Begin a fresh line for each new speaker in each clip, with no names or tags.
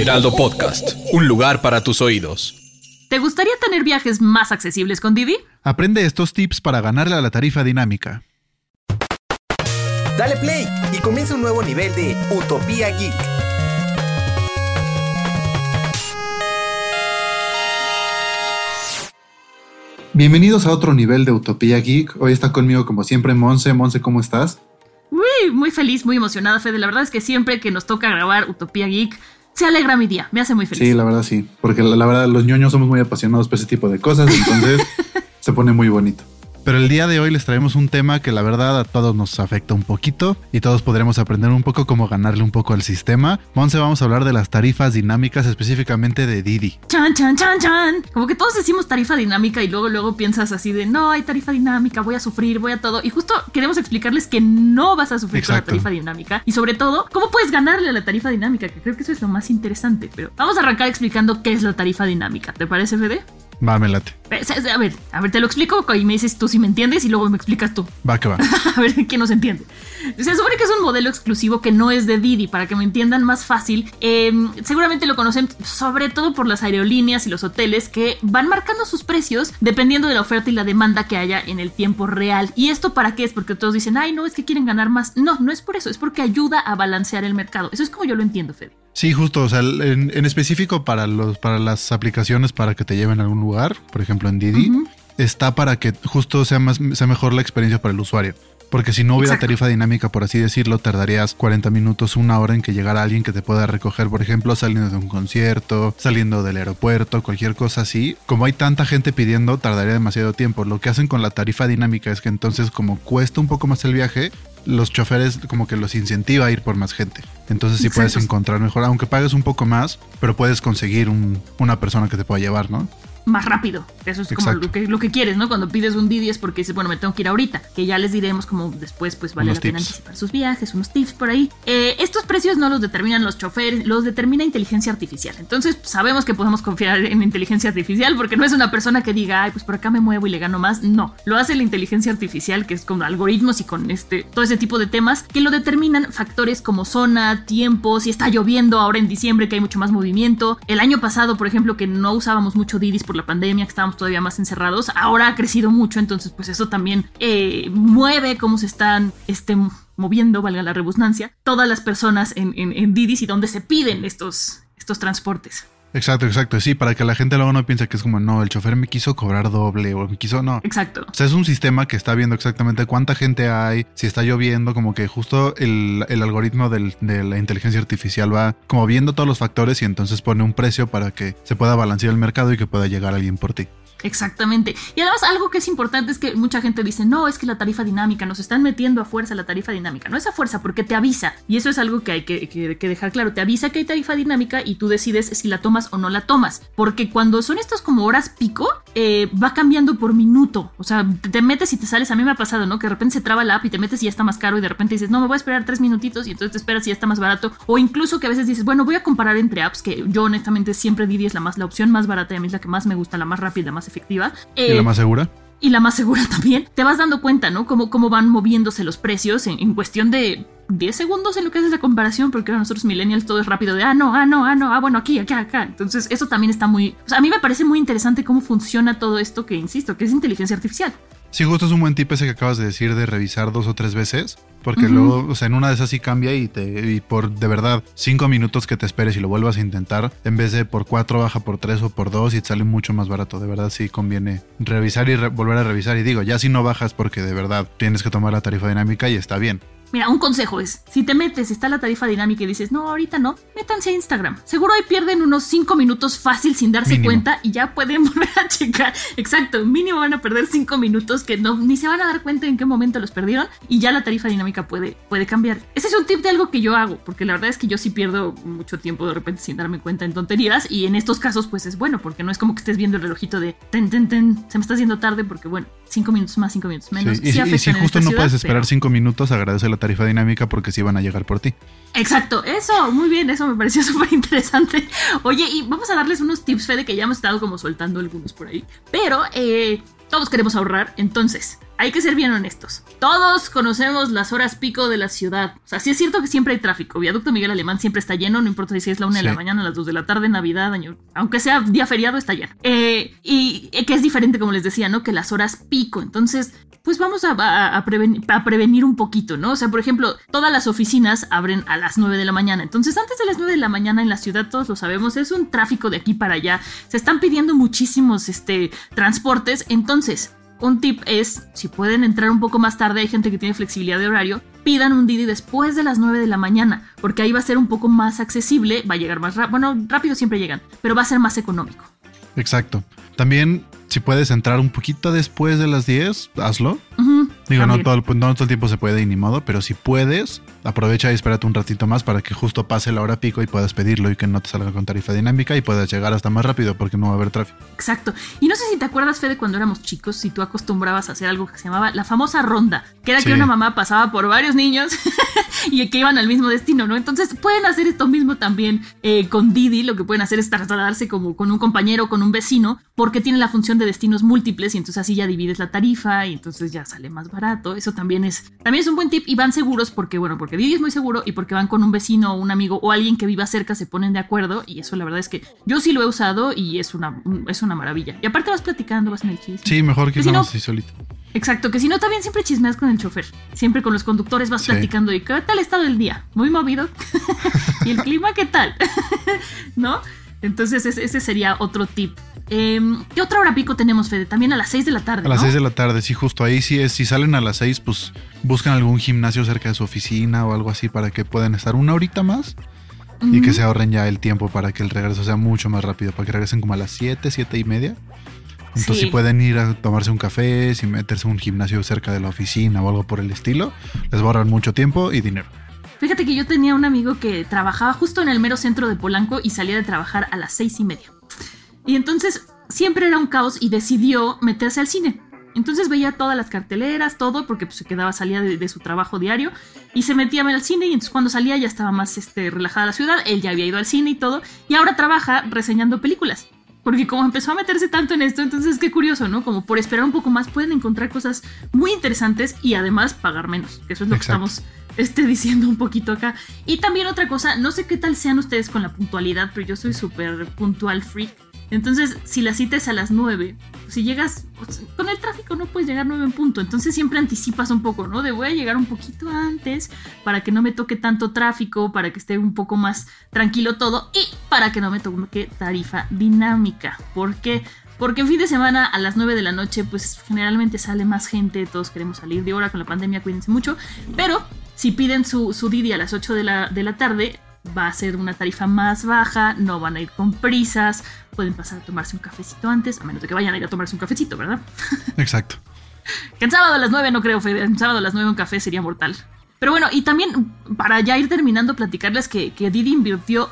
Heraldo Podcast, un lugar para tus oídos.
¿Te gustaría tener viajes más accesibles con Didi?
Aprende estos tips para ganarle a la tarifa dinámica.
Dale play y comienza un nuevo nivel de Utopía Geek.
Bienvenidos a otro nivel de Utopía Geek. Hoy está conmigo como siempre Monse. Monse, ¿cómo estás?
Uy, muy feliz, muy emocionada, Fede. La verdad es que siempre que nos toca grabar Utopía Geek, se alegra mi día, me hace muy feliz.
Sí, la verdad sí, porque la, la verdad los ñoños somos muy apasionados por ese tipo de cosas, entonces se pone muy bonito. Pero el día de hoy les traemos un tema que la verdad a todos nos afecta un poquito y todos podremos aprender un poco cómo ganarle un poco al sistema. Monse, vamos a hablar de las tarifas dinámicas específicamente de Didi.
Chan, chan, chan, chan. Como que todos decimos tarifa dinámica y luego, luego piensas así de no hay tarifa dinámica, voy a sufrir, voy a todo. Y justo queremos explicarles que no vas a sufrir con la
Exacto.
tarifa dinámica. Y sobre todo, cómo puedes ganarle a la tarifa dinámica, que creo que eso es lo más interesante. Pero vamos a arrancar explicando qué es la tarifa dinámica. ¿Te parece, Fede?
Va, me late.
A ver, a ver, te lo explico y me dices tú si me entiendes y luego me explicas tú.
Va que va.
a ver quién nos entiende. Se supone que es un modelo exclusivo que no es de Didi, para que me entiendan más fácil. eh, seguramente lo conocen sobre todo por las aerolíneas y los hoteles que van marcando sus precios dependiendo de la oferta y la demanda que haya en el tiempo real. ¿Y esto para qué es? Porque todos dicen, ay, no, es que quieren ganar más. No, no es por eso, es porque ayuda a balancear el mercado. Eso es como yo lo entiendo, Fede.
Sí, justo, o sea, en, en específico para los para las aplicaciones para que te lleven a algún lugar, por ejemplo en Didi, está para que justo sea más sea mejor la experiencia para el usuario. Porque si no hubiera
Exacto.
tarifa dinámica, por así decirlo, tardarías 40 minutos, una hora en que llegara alguien que te pueda recoger, por ejemplo, saliendo de un concierto, saliendo del aeropuerto, cualquier cosa así. Como hay tanta gente pidiendo, tardaría demasiado tiempo. Lo que hacen con la tarifa dinámica es que entonces, como cuesta un poco más el viaje, los choferes como que los incentiva a ir por más gente. Entonces sí puedes encontrar mejor, aunque pagues un poco más, pero puedes conseguir un- una persona que te pueda llevar, ¿no?
Más rápido. Eso es como lo que, lo que quieres, ¿no? Cuando pides un Didi es porque dices, bueno, me tengo que ir ahorita. Que ya les diremos como después, pues vale
Unos
la pena
tips.
anticipar sus viajes, unos tips por ahí. Eh, estos precios no los determinan los choferes, los determina inteligencia artificial. Entonces pues, sabemos que podemos confiar en inteligencia artificial porque no es una persona que diga, ay, pues por acá me muevo y le gano más. No, lo hace la inteligencia artificial, que es con algoritmos y con este, todo ese tipo de temas, que lo determinan factores como zona, tiempo, si está lloviendo ahora en diciembre que hay mucho más movimiento. El año pasado, por ejemplo, que no usábamos mucho Didis por la pandemia, que estábamos todavía más encerrados, ahora ha crecido mucho, entonces pues eso también eh, mueve cómo se están este, moviendo, valga la redundancia, todas las personas en, en, en Didis y donde se piden estos, estos transportes.
Exacto, exacto. Sí, para que la gente luego no piense que es como, no, el chofer me quiso cobrar doble o me quiso, no.
Exacto.
O sea, es un sistema que está viendo exactamente cuánta gente hay, si está lloviendo, como que justo el, el algoritmo del- de la inteligencia artificial va como viendo todos los factores y entonces pone un precio para que se pueda balancear el mercado y que pueda llegar alguien por ti.
Exactamente. Y además algo que es importante es que mucha gente dice, no, es que la tarifa dinámica, nos están metiendo a fuerza la tarifa dinámica. No es a fuerza porque te avisa. Y eso es algo que hay que, dejar claro. Te avisa que hay tarifa dinámica y tú decides si la tomas o no la tomas. Porque cuando son estas como horas pico, eh, va cambiando por minuto. O sea, te, te metes y te sales. A mí me ha pasado, ¿no? Que de repente se traba la app y te metes y ya está más caro y de repente dices, no, me voy a esperar tres minutitos y entonces te esperas y ya está más barato. O incluso que a veces dices, bueno, voy a comparar entre apps, que yo honestamente siempre Didi es la, más, la opción más barata y a mí es la que más me gusta, la más rápida, la más efectiva.
¿Y
Eh,
la más segura?
y la más segura también, te vas dando cuenta, ¿no? Cómo, cómo van moviéndose los precios en, en cuestión de 10 segundos en lo que haces la comparación, porque ahora nosotros millennials todo es rápido de, ah, no, ah, no, ah, no, ah, bueno, aquí, acá, acá. Entonces, eso también está muy... O sea, a mí me parece muy interesante cómo funciona todo esto que, insisto, que es inteligencia artificial.
Sí, justo es un buen tip ese que acabas de decir de revisar dos o tres veces, porque luego, o sea, en una de esas sí cambia y te y por de verdad cinco minutos que te esperes y lo vuelvas a intentar, en vez de por cuatro baja por tres o por dos y te sale mucho más barato. De verdad sí conviene revisar y re- volver a revisar. Y digo, ya si no bajas porque de verdad tienes que tomar la tarifa dinámica y está bien.
Mira, un consejo es, si te metes, está la tarifa dinámica y dices, no, ahorita no, métanse a Instagram. Seguro ahí pierden unos 5 minutos fácil sin darse
Mínimo.
cuenta y ya pueden volver a checar. Exacto, mínimo van a perder 5 minutos que no, ni se van a dar cuenta en qué momento los perdieron y ya la tarifa dinámica dinámica puede, puede cambiar. Ese es un tip de algo que yo hago, porque la verdad es que yo sí pierdo mucho tiempo de repente sin darme cuenta en tonterías y en estos casos pues es bueno, porque no es como que estés viendo el relojito de ten, ten, ten, se me está haciendo tarde porque bueno, cinco minutos más, cinco minutos menos.
Sí, y, si- y si justo no puedes esperar cinco minutos, agradece la tarifa dinámica porque sí van a llegar por ti.
Exacto, eso, muy bien, eso me pareció súper interesante. Oye, y vamos a darles unos tips, Fede, que ya hemos estado como soltando algunos por ahí. Pero eh, todos queremos ahorrar, entonces hay que ser bien honestos. Todos conocemos las horas pico de la ciudad. O sea, sí es cierto que siempre hay tráfico. Viaducto Miguel Alemán siempre está lleno, no importa si es la una de la mañana, las dos de la tarde, Navidad, año. Aunque sea día feriado, está lleno. Eh, y eh, que es diferente, como les decía, ¿no? Que las horas pico. Entonces, pues vamos a, a- a prevenir, a prevenir un poquito, ¿no? O sea, por ejemplo, todas las oficinas abren a las 9 de la mañana. Entonces, antes de las 9 de la mañana en la ciudad, todos lo sabemos, es un tráfico de aquí para allá. Se están pidiendo muchísimos este, transportes. Entonces, un tip es, si pueden entrar un poco más tarde, hay gente que tiene flexibilidad de horario, pidan un Didi después de las 9 de la mañana, porque ahí va a ser un poco más accesible, va a llegar más rápido, bueno, rápido siempre llegan, pero va a ser más económico.
Exacto. También, si puedes entrar un poquito después de las 10, hazlo. Digo, no todo, el- no todo el tiempo se puede y ni modo, pero si puedes, aprovecha y espérate un ratito más para que justo pase la hora pico y puedas pedirlo y que no te salga con tarifa dinámica y puedas llegar hasta más rápido porque no va a haber tráfico.
Exacto. Y no sé si te acuerdas, Fede, cuando éramos chicos, si tú acostumbrabas a hacer algo que se llamaba la famosa ronda, que era
Sí.
que una mamá pasaba por varios niños y que iban al mismo destino, ¿no? Entonces pueden hacer esto mismo también eh, con Didi, lo que pueden hacer es trasladarse como con un compañero, con un vecino, porque tiene la función de destinos múltiples y entonces así ya divides la tarifa y entonces ya sale más barato. Eso también es, también es un buen tip y van seguros porque, bueno, porque Didi es muy seguro y porque van con un vecino o un amigo o alguien que viva cerca, se ponen de acuerdo y eso la verdad es que yo sí lo he usado y es una, es una maravilla. Y aparte vas platicando, vas en el chisme.
Sí, mejor que
Que si no-
así solito.
Exacto, que si no también siempre chismeas con el chofer. Siempre con los conductores vas
Sí.
platicando y qué tal estado del día. Muy movido. y el clima, ¿qué tal? ¿No? Entonces ese, ese sería otro tip. Em, ¿Qué otra hora pico tenemos, Fede? También a las 6 de la tarde.
A las
¿no?
6 de la tarde, sí, justo ahí sí es. Si salen a las 6, pues buscan algún gimnasio cerca de su oficina o algo así para que puedan estar una horita más y que se ahorren ya el tiempo para que el regreso sea mucho más rápido, para que regresen como a las 7, 7 y media. Entonces,
Sí.
si pueden ir a tomarse un café, si meterse a un gimnasio cerca de la oficina o algo por el estilo, les va a ahorrar mucho tiempo y dinero.
Fíjate que yo tenía un amigo que trabajaba justo en el mero centro de Polanco y salía de trabajar a las seis y media. Y entonces siempre era un caos y decidió meterse al cine. Entonces veía todas las carteleras, todo, porque pues, se quedaba, salía de, su trabajo diario y se metía a ver al cine y entonces cuando salía ya estaba más este, relajada la ciudad, él ya había ido al cine y todo, y ahora trabaja reseñando películas. Porque como empezó a meterse tanto en esto, entonces qué curioso, ¿no? Como por esperar un poco más pueden encontrar cosas muy interesantes y además pagar menos, que eso es lo
Exacto.
que estamos este, diciendo un poquito acá. Y también otra cosa, no sé qué tal sean ustedes con la puntualidad, pero yo soy súper puntual freak. Entonces, si la cita es a las 9, si llegas con el tráfico no puedes llegar 9 en punto. Entonces siempre anticipas un poco, ¿no? De voy a llegar un poquito antes para que no me toque tanto tráfico, para que esté un poco más tranquilo todo y para que no me toque tarifa dinámica. ¿Por qué? Porque en fin de semana a las 9 de la noche, pues generalmente sale más gente, todos queremos salir de hora con la pandemia, cuídense mucho. Pero si piden su, su Didi a las 8 de la, de la tarde, va a ser una tarifa más baja, no van a ir con prisas, pueden pasar a tomarse un cafecito antes, a menos de que vayan a ir a tomarse un cafecito, ¿verdad?
Exacto.
Que en sábado a las 9 no creo, Fede, en sábado a las 9 un café sería mortal. Pero bueno, y también para ya ir terminando, platicarles que, que Didi invirtió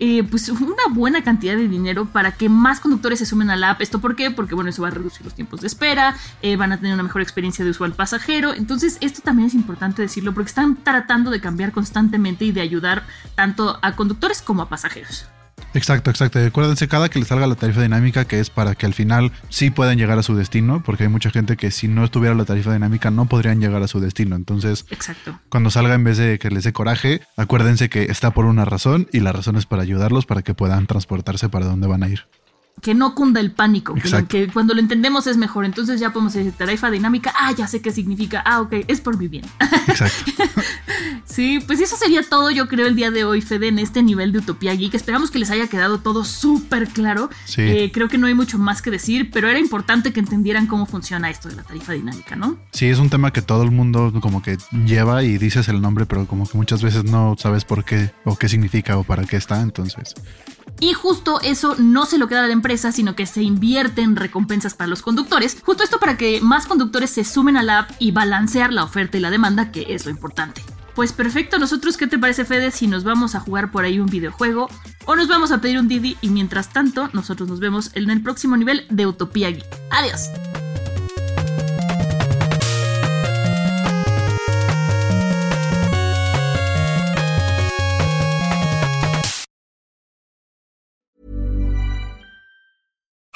eh, pues una buena cantidad de dinero para que más conductores se sumen a la app. ¿Esto por qué? Porque bueno, eso va a reducir los tiempos de espera, eh, van a tener una mejor experiencia de usuario al pasajero. Entonces, esto también es importante decirlo porque están tratando de cambiar constantemente y de ayudar tanto a conductores como a pasajeros.
Exacto, exacto. Y Acuérdense cada que les salga la tarifa dinámica que es para que al final sí puedan llegar a su destino, porque hay mucha gente que si no estuviera la tarifa dinámica no podrían llegar a su destino. Entonces,
Exacto.
cuando salga en vez de que les dé coraje, acuérdense que está por una razón y la razón es para ayudarlos para que puedan transportarse para donde van a ir.
que no cunda el pánico, que, que cuando lo entendemos es mejor. Entonces ya podemos decir tarifa dinámica, ah, ya sé qué significa, ah, ok, es por mi bien.
Exacto.
Sí, pues eso sería todo, yo creo, el día de hoy, Fede, en este nivel de Utopía Geek. Esperamos que les haya quedado todo súper claro.
Sí.
Eh, creo que no hay mucho más que decir, pero era importante que entendieran cómo funciona esto de la tarifa dinámica, ¿no?
Sí, es un tema que todo el mundo como que lleva y dices el nombre, pero como que muchas veces no sabes por qué o qué significa o para qué está, entonces.
Y justo eso no se lo queda a la empresa, sino que se invierte en recompensas para los conductores. Justo esto para que más conductores se sumen a la app y balancear la oferta y la demanda, que es lo importante. Pues perfecto, nosotros, ¿qué te parece, Fede, si nos vamos a jugar por ahí un videojuego o nos vamos a pedir un Didi y mientras tanto, nosotros nos vemos en el próximo nivel de Utopía Geek. Adiós.